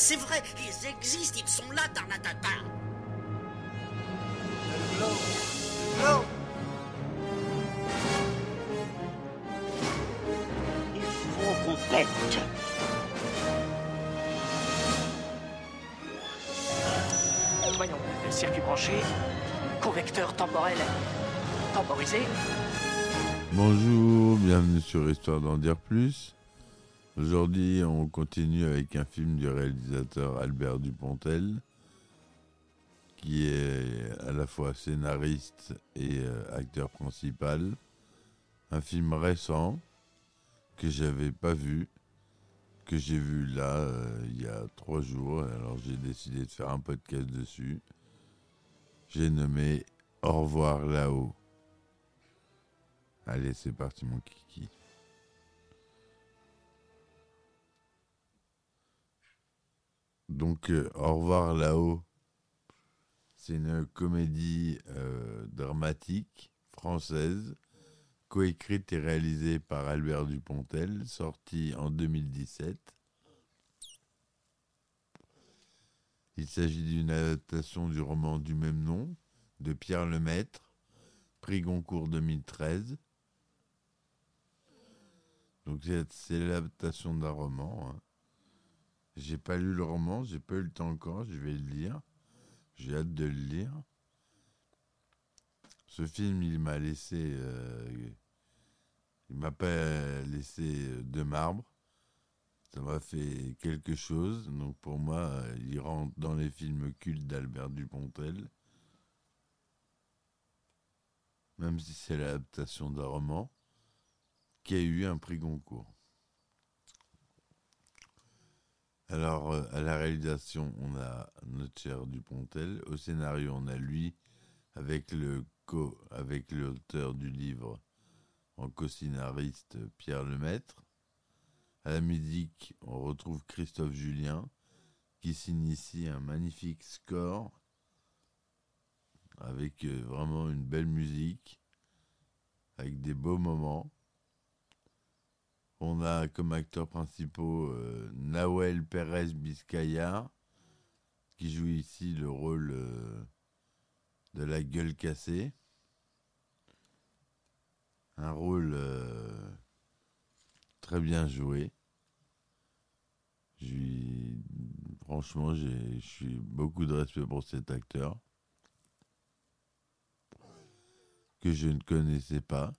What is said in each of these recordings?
c'est vrai, ils existent, ils sont là, Tarnatata. Il faut qu'on pète. Voyons, le circuit branché, convecteur temporel temporisé. Bonjour, bienvenue sur Histoire d'en dire plus. Aujourd'hui, on continue avec un film du réalisateur Albert Dupontel, qui est à la fois scénariste et euh, acteur principal. Un film récent que j'avais pas vu, que j'ai vu là euh, il y a trois jours. Alors j'ai décidé de faire un podcast dessus. J'ai nommé Au revoir là-haut. Allez, c'est parti mon kiki. Donc, euh, Au revoir là-haut, c'est une comédie euh, dramatique française, coécrite et réalisée par Albert Dupontel, sortie en 2017. Il s'agit d'une adaptation du roman du même nom de Pierre Lemaître, prix Goncourt 2013. Donc c'est- l'adaptation d'un roman. hein. J'ai pas lu le roman, j'ai pas eu le temps encore, je vais le lire. J'ai hâte de le lire. Ce film, il m'a laissé, euh, il m'a pas laissé de marbre. Ça m'a fait quelque chose. Donc pour moi, euh, il rentre dans les films cultes d'Albert Dupontel. Même si c'est l'adaptation d'un roman qui a eu un prix Goncourt. Alors, euh, à la réalisation, on a notre cher Dupontel. Au scénario, on a lui, avec l'auteur du livre en co-scénariste Pierre Lemaître. À la musique, on retrouve Christophe Julien, qui signe ici un magnifique score, avec euh, vraiment une belle musique, avec des beaux moments. On a comme acteurs principaux euh, Nawel Pérez Biscaya, qui joue ici le rôle euh, de la gueule cassée. Un rôle euh, très bien joué. Lui- franchement, j'ai beaucoup de respect pour cet acteur que je ne connaissais pas.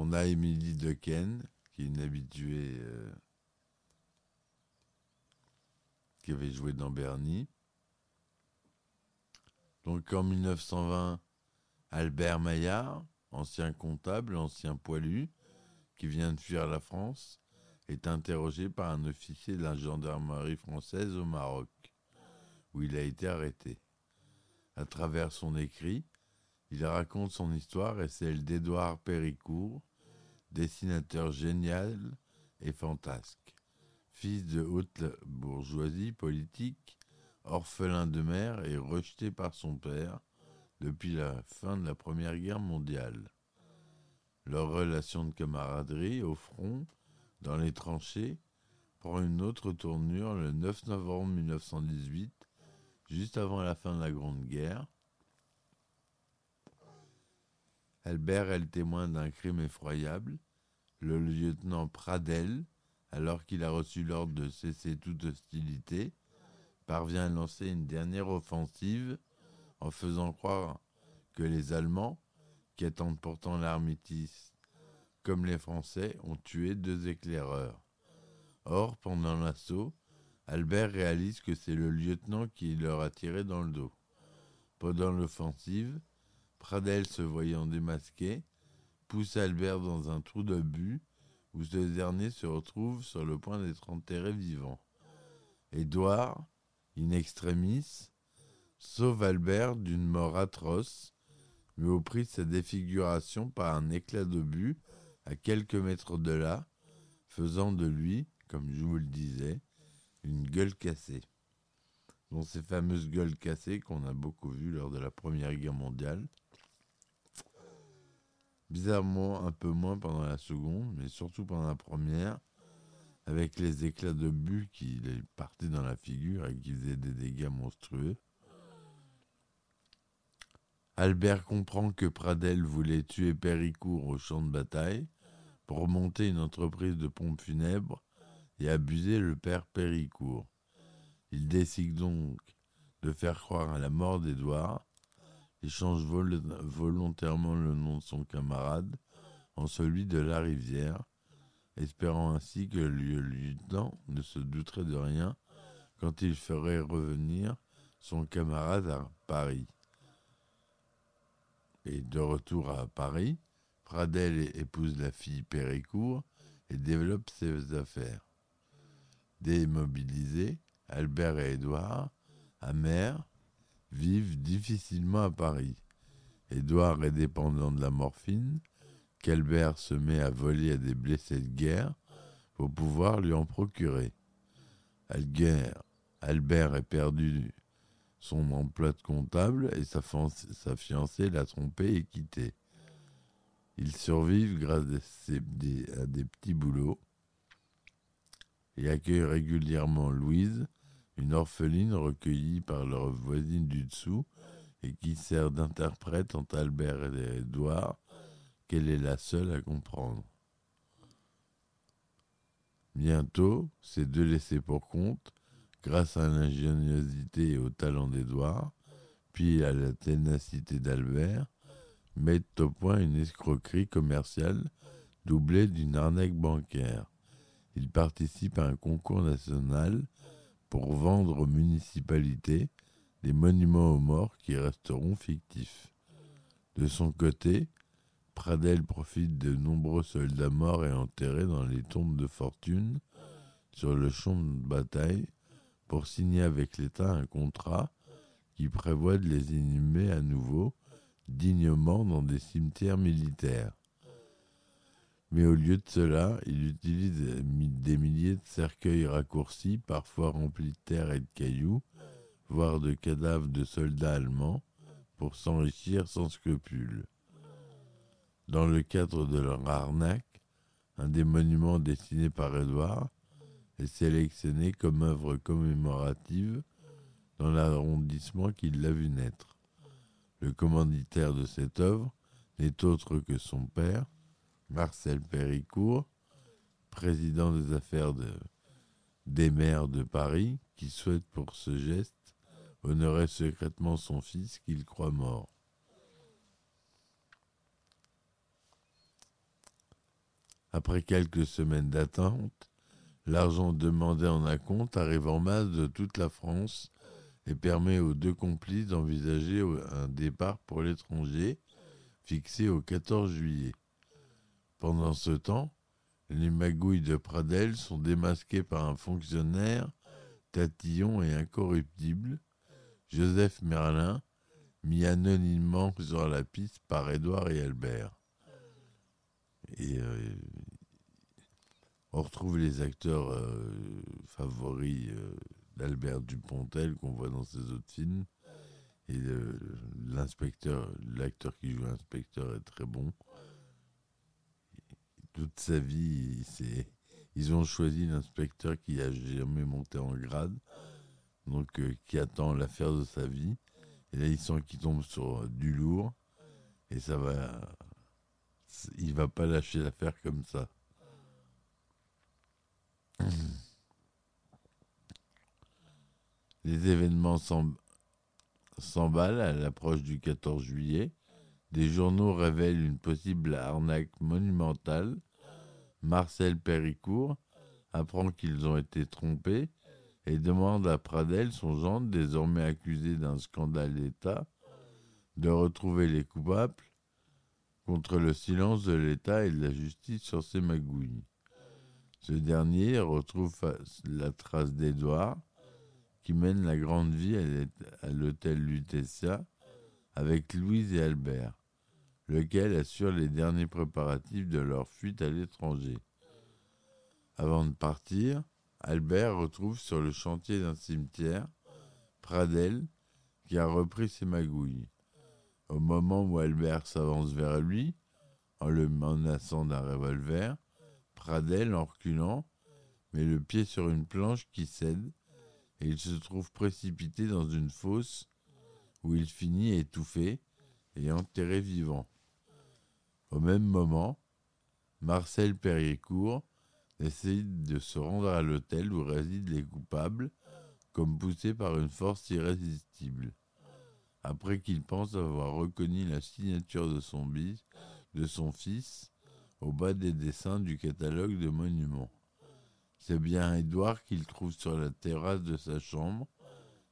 On a Émilie Dequesne, qui est une habituée euh, qui avait joué dans Bernie. Donc en 1920, Albert Maillard, ancien comptable, ancien poilu, qui vient de fuir la France, est interrogé par un officier de la gendarmerie française au Maroc, où il a été arrêté. À travers son écrit, il raconte son histoire et celle d'Édouard Péricourt, dessinateur génial et fantasque. Fils de haute bourgeoisie politique, orphelin de mère et rejeté par son père depuis la fin de la Première Guerre mondiale. Leur relation de camaraderie au front, dans les tranchées, prend une autre tournure le 9 novembre 1918, juste avant la fin de la Grande Guerre. Albert est le témoin d'un crime effroyable. Le lieutenant Pradel, alors qu'il a reçu l'ordre de cesser toute hostilité, parvient à lancer une dernière offensive en faisant croire que les Allemands, qui attendent pourtant l'armistice, comme les Français, ont tué deux éclaireurs. Or, pendant l'assaut, Albert réalise que c'est le lieutenant qui leur a tiré dans le dos. Pendant l'offensive, Pradel, se voyant démasqué, pousse Albert dans un trou de but où ce dernier se retrouve sur le point d'être enterré vivant. Édouard, in extremis, sauve Albert d'une mort atroce, mais au prix de sa défiguration par un éclat d'obus à quelques mètres de là, faisant de lui, comme je vous le disais, une gueule cassée. dont ces fameuses gueules cassées qu'on a beaucoup vues lors de la Première Guerre mondiale. Bizarrement, un peu moins pendant la seconde, mais surtout pendant la première, avec les éclats de but qui lui partaient dans la figure et qui faisaient des dégâts monstrueux. Albert comprend que Pradel voulait tuer Péricourt au champ de bataille pour monter une entreprise de pompes funèbres et abuser le père Péricourt. Il décide donc de faire croire à la mort d'Édouard il change volontairement le nom de son camarade en celui de la rivière, espérant ainsi que le lieutenant ne se douterait de rien quand il ferait revenir son camarade à Paris. Et de retour à Paris, Pradel épouse la fille Péricourt et développe ses affaires. Démobilisés, Albert et Édouard, amers, vivent difficilement à Paris. Édouard est dépendant de la morphine, qu'Albert se met à voler à des blessés de guerre pour pouvoir lui en procurer. Albert est perdu son emploi de comptable et sa, sa fiancée l'a trompé et quitté. Ils survivent grâce à des petits boulots et accueillent régulièrement Louise, une orpheline recueillie par leur voisine du dessous et qui sert d'interprète entre Albert et Édouard, qu'elle est la seule à comprendre? Bientôt, ces deux laissés pour compte, grâce à l'ingéniosité et au talent d'Édouard, puis à la ténacité d'Albert, mettent au point une escroquerie commerciale doublée d'une arnaque bancaire. Ils participent à un concours national pour vendre aux municipalités des monuments aux morts qui resteront fictifs. De son côté, Pradel profite de nombreux soldats morts et enterrés dans les tombes de fortune sur le champ de bataille pour signer avec l'État un contrat qui prévoit de les inhumer à nouveau dignement dans des cimetières militaires. Mais au lieu de cela, il utilise des milliers de cercueils raccourcis, parfois remplis de terre et de cailloux, voire de cadavres de soldats allemands, pour s'enrichir sans scrupule. Dans le cadre de leur arnaque, un des monuments dessinés par Édouard est sélectionné comme œuvre commémorative dans l'arrondissement qui l'a vu naître. Le commanditaire de cette œuvre n'est autre que son père, Marcel Péricourt, président des affaires des maires de Paris, qui souhaite pour ce geste honorer secrètement son fils qu'il croit mort. Après quelques semaines d'attente, l'argent demandé en acompte arrive en masse de toute la France et permet aux deux complices d'envisager un départ pour l'étranger fixé au 14 juillet. Pendant ce temps, les magouilles de Pradel sont démasquées par un fonctionnaire tatillon et incorruptible, Joseph Merlin, mis anonymement sur la piste par Édouard et Albert. Et euh, on retrouve les acteurs euh, favoris euh, d'Albert Dupontel qu'on voit dans ses autres films. Et l'inspecteur, l'acteur qui joue l'inspecteur est très bon toute sa vie, ils ont choisi l'inspecteur qui a jamais monté en grade, donc euh, qui attend l'affaire de sa vie. Et là, ils sent qu'il tombe sur euh, du lourd, et ça va. Il va pas lâcher l'affaire comme ça. Les événements s'emballent à l'approche du 14 juillet. Des journaux révèlent une possible arnaque monumentale Marcel Péricourt apprend qu'ils ont été trompés et demande à Pradel, son gendre, désormais accusé d'un scandale d'État, de retrouver les coupables contre le silence de l'État et de la justice sur ces magouilles. Ce dernier retrouve la trace d'Édouard, qui mène la grande vie à l'hôtel Lutetia avec Louise et Albert lequel assure les derniers préparatifs de leur fuite à l'étranger. Avant de partir, Albert retrouve sur le chantier d'un cimetière Pradel, qui a repris ses magouilles. Au moment où Albert s'avance vers lui, en le menaçant d'un revolver, Pradel, en reculant, met le pied sur une planche qui cède et il se trouve précipité dans une fosse où il finit étouffé et enterré vivant. Au même moment, Marcel Perrier-Court décide de se rendre à l'hôtel où résident les coupables, comme poussé par une force irrésistible. Après qu'il pense avoir reconnu la signature de son, de son fils au bas des dessins du catalogue de monuments. C'est bien Édouard qu'il trouve sur la terrasse de sa chambre,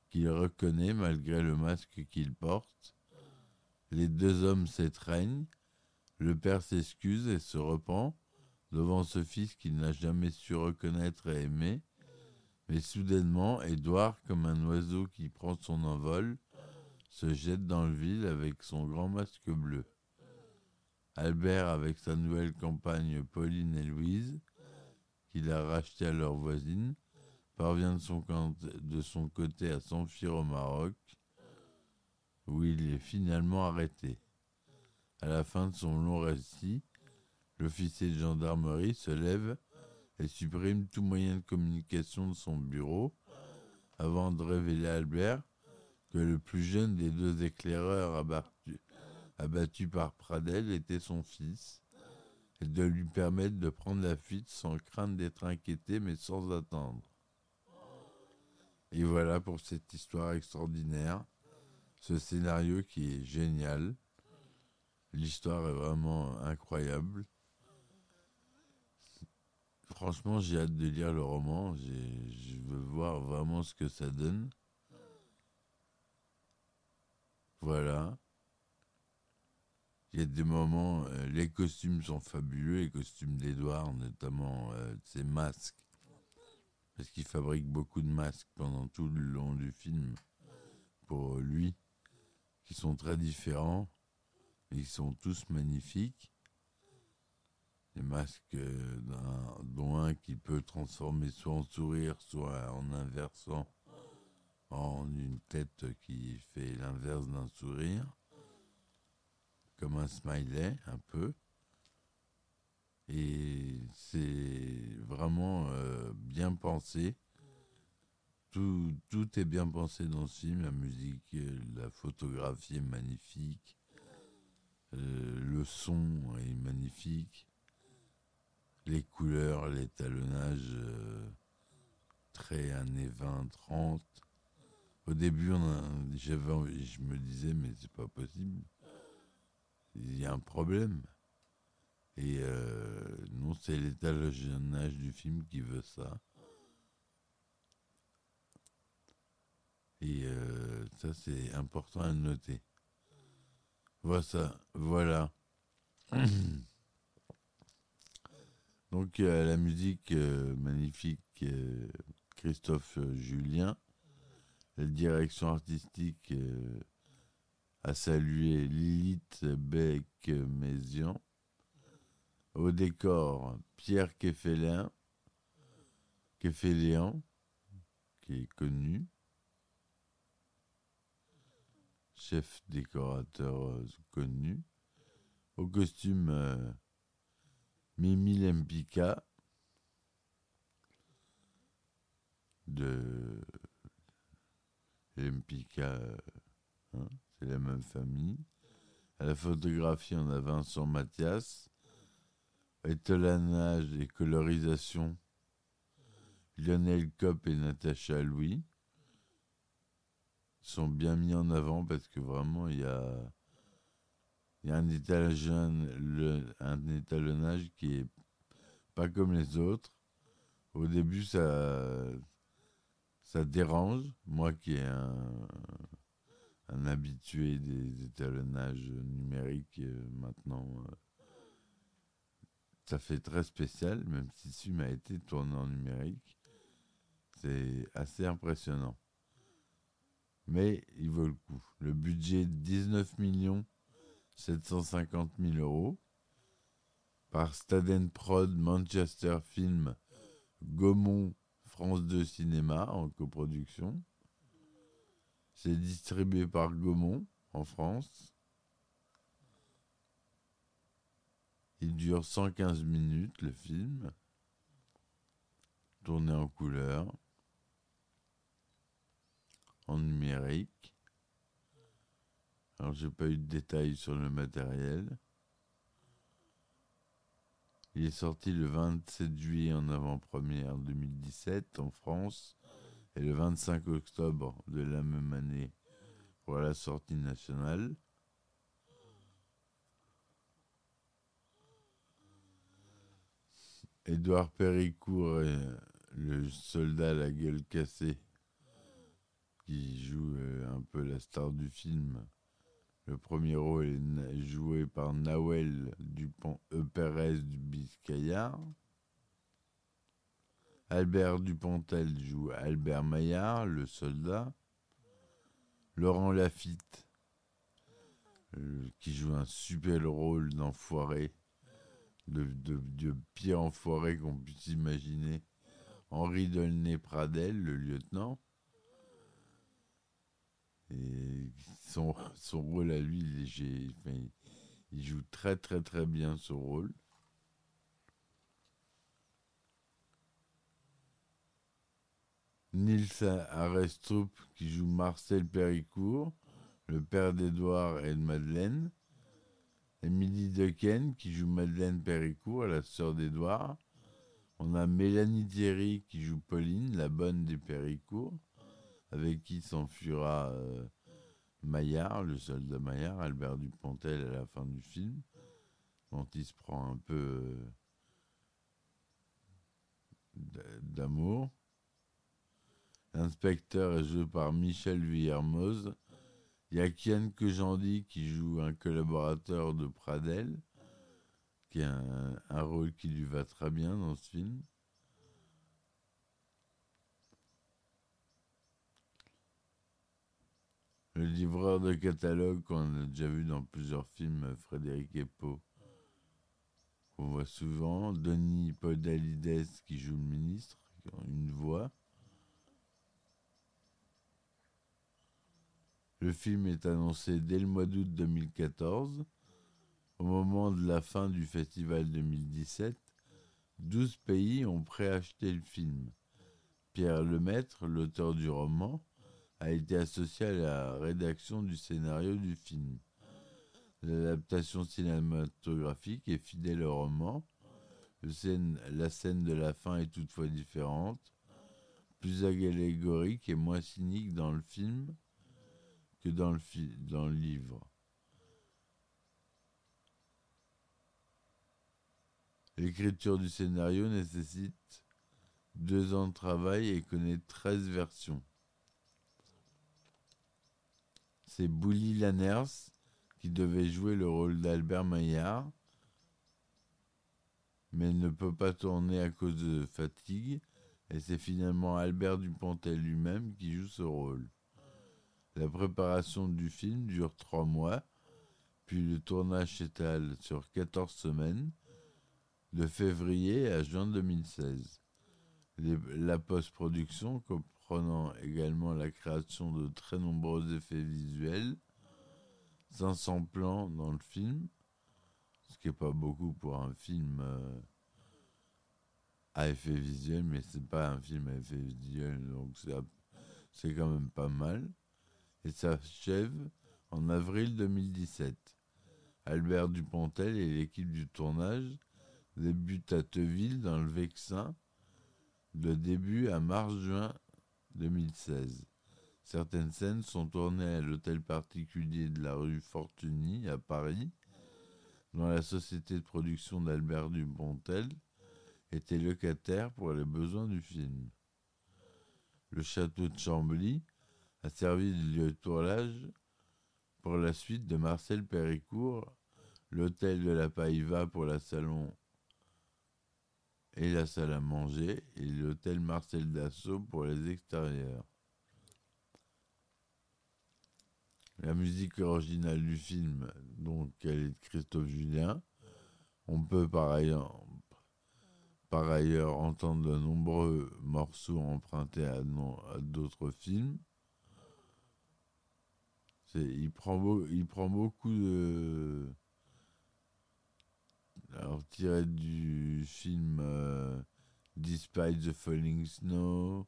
qu'il reconnaît malgré le masque qu'il porte. Les deux hommes s'étreignent, le père s'excuse et se repent devant ce fils qu'il n'a jamais su reconnaître et aimer. Mais soudainement, Édouard, comme un oiseau qui prend son envol, se jette dans le vide avec son grand masque bleu. Albert, avec sa nouvelle compagne Pauline et Louise, qu'il a racheté à leur voisine, parvient de son côté à s'enfuir au Maroc, où il est finalement arrêté. À la fin de son long récit, l'officier de gendarmerie se lève et supprime tout moyen de communication de son bureau avant de révéler à Albert que le plus jeune des deux éclaireurs abattus, par Pradel était son fils et de lui permettre de prendre la fuite sans crainte d'être inquiété mais sans attendre. Et voilà pour cette histoire extraordinaire, ce scénario qui est génial. L'histoire est vraiment incroyable. Franchement, j'ai hâte de lire le roman. Je veux voir vraiment ce que ça donne. Voilà. Il y a des moments, euh, les costumes sont fabuleux, les costumes d'Edouard, notamment euh, ses masques, parce qu'il fabrique beaucoup de masques pendant tout le long du film pour lui, qui sont très différents, ils sont tous magnifiques. Les masques, euh, dont un qui peut transformer soit en sourire, soit en inversant en une tête qui fait l'inverse d'un sourire comme un smiley un peu. Et c'est vraiment euh, bien pensé. Tout, tout, est bien pensé dans ce film. La musique, euh, la photographie est magnifique. Euh, son est magnifique. Les couleurs, l'étalonnage très années 20, 30. Au début, j'avais, je me disais, mais c'est pas possible il y a un problème. Et euh, non, c'est l'étalonnage du film qui veut ça. Et euh, ça, c'est important à noter. Voilà. Voilà. Donc, la musique euh, magnifique, Christophe Julien. La direction artistique à saluer Lilith Beck-Mézian. Au décor, Pierre Keffeléan, qui est connu, chef décorateur euh, connu. Au costume, euh, Mimi de Lempika. Hein c'est la même famille. À la photographie, on a Vincent Mathias. Étalonnage et colorisation, Lionel Kopp et Natacha Louis sont bien mis en avant parce que vraiment il y a, il y a un, étalonnage, un étalonnage qui est pas comme les autres. Au début, ça, ça dérange. Moi qui ai un, habitué des étalonnages numériques euh, maintenant. Euh, ça fait très spécial, même si film a été tourné en numérique. C'est assez impressionnant. Mais il vaut le coup. Le budget 19 millions 750 000 euros par Staden Prod, Manchester Film, Gaumont, France 2 Cinéma en coproduction. C'est distribué par Gaumont en France. Il dure 115 minutes le film, tourné en couleur, en numérique. Alors j'ai pas eu de détails sur le matériel. Il est sorti le 27 juillet en avant-première 2017 en France et le 25 octobre de la même année pour la sortie nationale. Édouard Péricourt le soldat à la gueule cassée qui joue euh, un peu la star du film. Le premier rôle est joué par Nawel Dupont e. Pérez du Biscayard. Albert Dupontel joue Albert Maillard, le soldat. Laurent Lafitte, euh, qui joue un super rôle d'enfoiré, de, de, pire enfoiré qu'on puisse imaginer. Henri Dolnay-Pradel, le lieutenant. Son, son rôle à lui, il, il joue très très très bien ce rôle. Nils Arestrup qui joue Marcel Péricourt, le père d'Edouard et de Madeleine. Émilie Dequesne qui joue Madeleine Péricourt, la sœur d'Edouard. On a Mélanie Thierry qui joue Pauline, la bonne des Péricourt, avec qui s'enfuira euh, Maillard, le soldat Maillard, Albert Dupontel à la fin du film, dont il se prend un peu euh, d'amour. L'inspecteur est joué par Michel Villermoz. Il y a Kian Kejandi qui joue un collaborateur de Pradel, qui a un, rôle qui lui va très bien dans ce film. Le livreur de catalogue qu'on a déjà vu dans plusieurs films, Frédéric Epo, qu'on voit souvent. Denis Podalides qui joue le ministre, une voix. Le film est annoncé dès le mois d'août 2014. Au moment de la fin du festival 2017, 12 pays ont préacheté le film. Pierre Lemaître, l'auteur du roman, a été associé à la rédaction du scénario du film. L'adaptation cinématographique est fidèle au roman. la scène de la fin est toutefois différente, plus allégorique et moins cynique dans le film le, dans le livre. L'écriture du scénario nécessite deux ans de travail et connaît 13 versions. C'est Bouli Lanners qui devait jouer le rôle d'Albert Maillard, mais ne peut pas tourner à cause de fatigue, et c'est finalement Albert Dupontel lui-même qui joue ce rôle. La préparation du film dure trois mois, puis le tournage s'étale sur 14 semaines, de février à juin 2016. la post-production, comprenant également la création de très nombreux effets visuels, 500 plans dans le film, ce qui n'est pas beaucoup pour un film euh, à effet visuel, mais c'est pas un film à effet visuel, donc c'est quand même pas mal et s'achève en avril 2017. Albert Dupontel et l'équipe du tournage débutent à Teville dans le Vexin de début à mars-juin 2016. Certaines scènes sont tournées à l'hôtel particulier de la rue Fortuny à Paris, dont la société de production d'Albert Dupontel était locataire pour les besoins du film. Le château de Chambly a servi de lieu de tournage pour la suite de Marcel Péricourt, l'hôtel de la Païva pour la salon et la salle à manger, et l'hôtel Marcel Dassault pour les extérieurs. La musique originale du film, donc elle est de Christophe Julien. On peut par ailleurs, entendre de nombreux morceaux empruntés à d'autres films. Il prend beaucoup de. Alors, tiré du film euh, Despite the Falling Snow,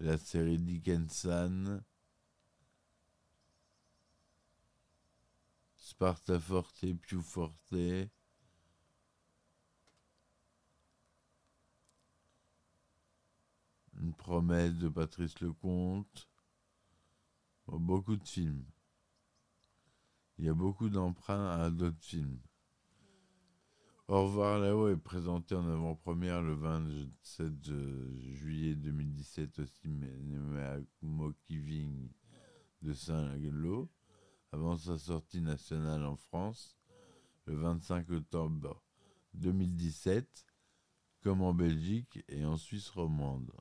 la série Dickinson, Sparta Forte, Più Forte. Une promesse de Patrice Lecomte. Beaucoup de films. Il y a beaucoup d'emprunts à d'autres films. Au revoir là-haut est présenté en avant-première le 27 ju- juillet 2017 au cinéma Mokiving de Saint-Lô, avant sa sortie nationale en France le 25 octobre 2017, comme en Belgique et en Suisse romande.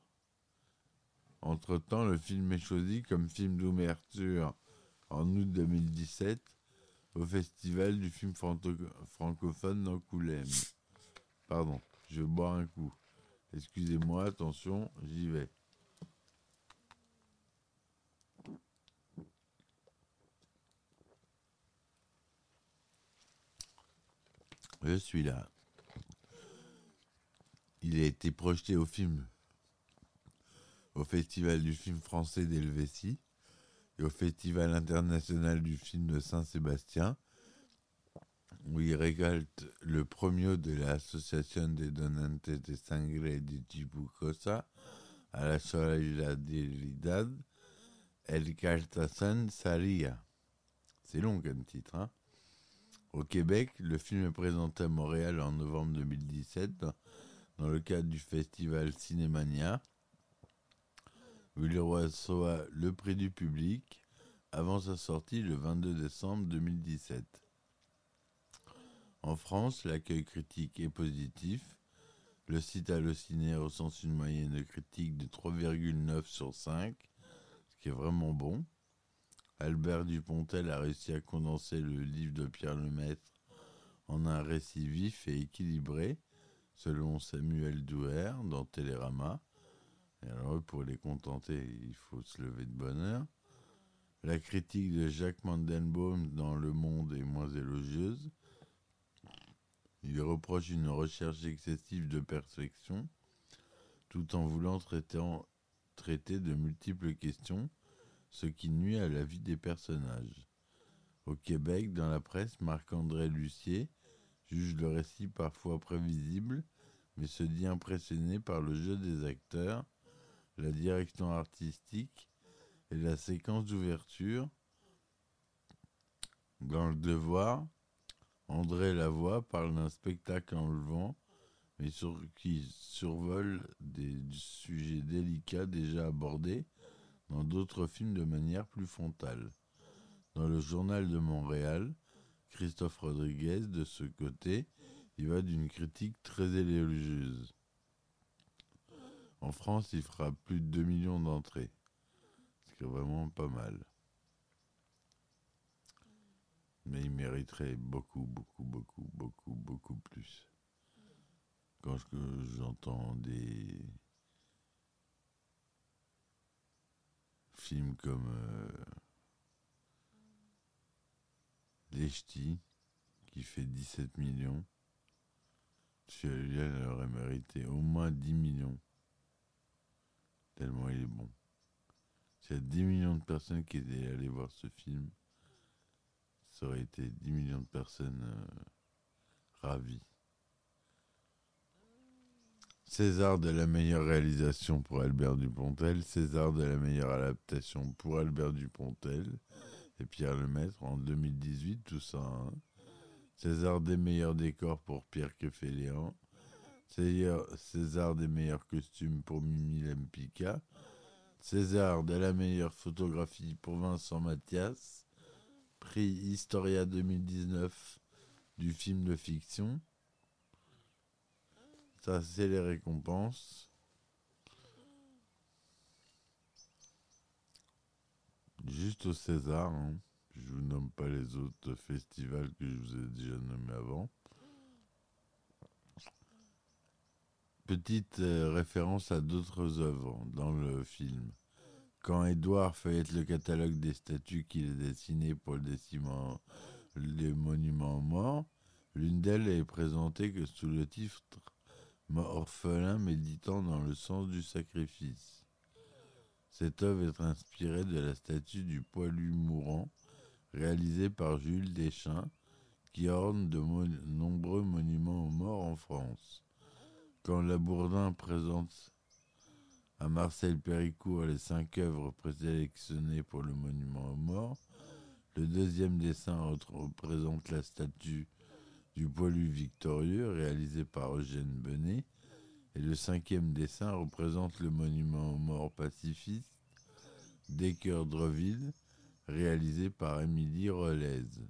Entre-temps, le film est choisi comme film d'ouverture en août 2017 au Festival du film franco- francophone d'Angoulême. Pardon, je vais boire un coup. Excusez-moi, attention, j'y vais. Je suis là. Il a été projeté au film au Festival du film français d'Helvétie et au Festival international du film de Saint-Sébastien, où il récolte le premier de l'Association de Donantes de Sangre de Chibucosa à la solidaridad, El Cartasan Saria. C'est long comme titre, hein Au Québec, le film est présenté à Montréal en novembre 2017 dans, dans le cadre du festival Cinémania il reçoit le prix du public avant sa sortie le 22 décembre 2017. En France, l'accueil critique est positif. Le site Allociné recense une moyenne de critique de 3,9 sur 5, ce qui est vraiment bon. Albert Dupontel a réussi à condenser le livre de Pierre Lemaître en un récit vif et équilibré, selon Samuel Douer dans Télérama. Alors, pour les contenter, il faut se lever de bonne heure. La critique de Jacques Mandelbaum dans Le Monde est moins élogieuse. Il reproche une recherche excessive de perfection, tout en voulant traiter de multiples questions, ce qui nuit à la vie des personnages. Au Québec, dans la presse, Marc-André Lucier juge le récit parfois prévisible, mais se dit impressionné par le jeu des acteurs, la direction artistique et la séquence d'ouverture. Dans le devoir, André Lavoie parle d'un spectacle enlevant, mais sur, qui survole des sujets délicats déjà abordés dans d'autres films de manière plus frontale. Dans le journal de Montréal, Christophe Rodriguez, de ce côté, il va d'une critique très élogieuse. En France, il fera plus de 2 millions d'entrées, ce qui est vraiment pas mal. Mais il mériterait beaucoup, beaucoup, beaucoup, beaucoup, beaucoup plus. Quand je- j'entends des films comme euh, Les Ch'tis, qui fait 17 millions, celui-là il aurait mérité au moins 10 millions. Tellement il est bon. S'il y a 10 millions de personnes qui étaient allées voir ce film, ça aurait été 10 millions de personnes euh, ravies. César de la meilleure réalisation pour Albert Dupontel, César de la meilleure adaptation pour Albert Dupontel et Pierre Lemaître en 2018, tout ça. hein. César des meilleurs décors pour Pierre Keffeléan, César, des meilleurs costumes pour Mimi Lempicka, César de la meilleure photographie pour Vincent Mathias, prix Historia 2019 du film de fiction. Ça, c'est les récompenses. Juste au César, hein. je vous nomme pas les autres festivals que je vous ai déjà nommés avant. Petite euh, référence à d'autres œuvres dans le film. Quand Edouard feuillette le catalogue des statues qu'il a dessinées pour le, déciment, le monument aux morts, l'une d'elles est présentée que sous le titre Orphelin méditant dans le sens du sacrifice. Cette œuvre est inspirée de la statue du poilu mourant réalisée par Jules Deschamps qui orne de nombreux monuments aux morts en France. Quand Labourdin présente à Marcel Péricourt les cinq œuvres présélectionnées pour le monument aux morts. Le deuxième dessin représente la statue du poilu victorieux réalisé par Eugène Benet. Et le cinquième dessin représente le monument aux morts pacifiste d'Ecker-Dreville réalisé par Émilie Relaise.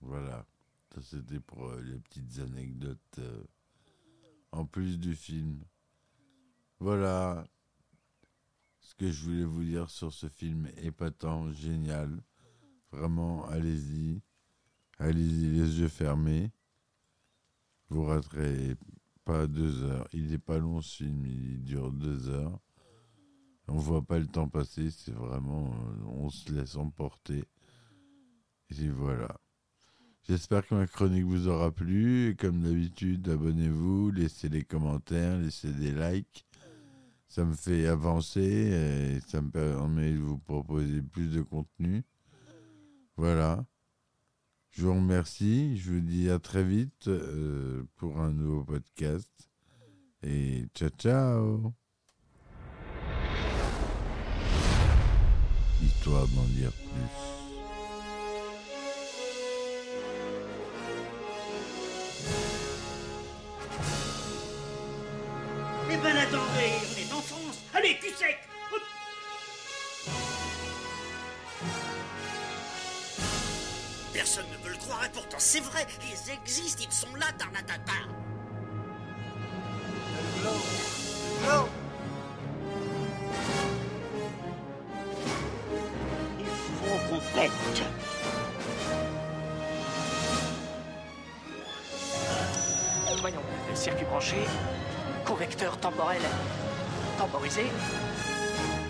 Voilà, ça c'était pour euh, les petites anecdotes. Euh, en plus du film. Voilà ce que je voulais vous dire sur ce film épatant, génial. Vraiment, allez-y. Allez-y les yeux fermés. Vous raterez pas deux heures. Il n'est pas long ce film, il dure deux heures. On voit pas le temps passer, c'est vraiment, on se laisse emporter. Et voilà. J'espère que ma chronique vous aura plu. Et comme d'habitude, abonnez-vous, laissez des commentaires, laissez des likes. Ça me fait avancer et ça me permet de vous proposer plus de contenu. Voilà. Je vous remercie. Je vous dis à très vite euh, pour un nouveau podcast. Et ciao, ciao. Histoire d'en dire plus. Sec Hop. Personne ne veut le croire et pourtant c'est vrai, ils existent, ils sont là, Tarnatata. Il faut qu'on pète. Voyons, le circuit branché, convecteur temporel Oh, is it?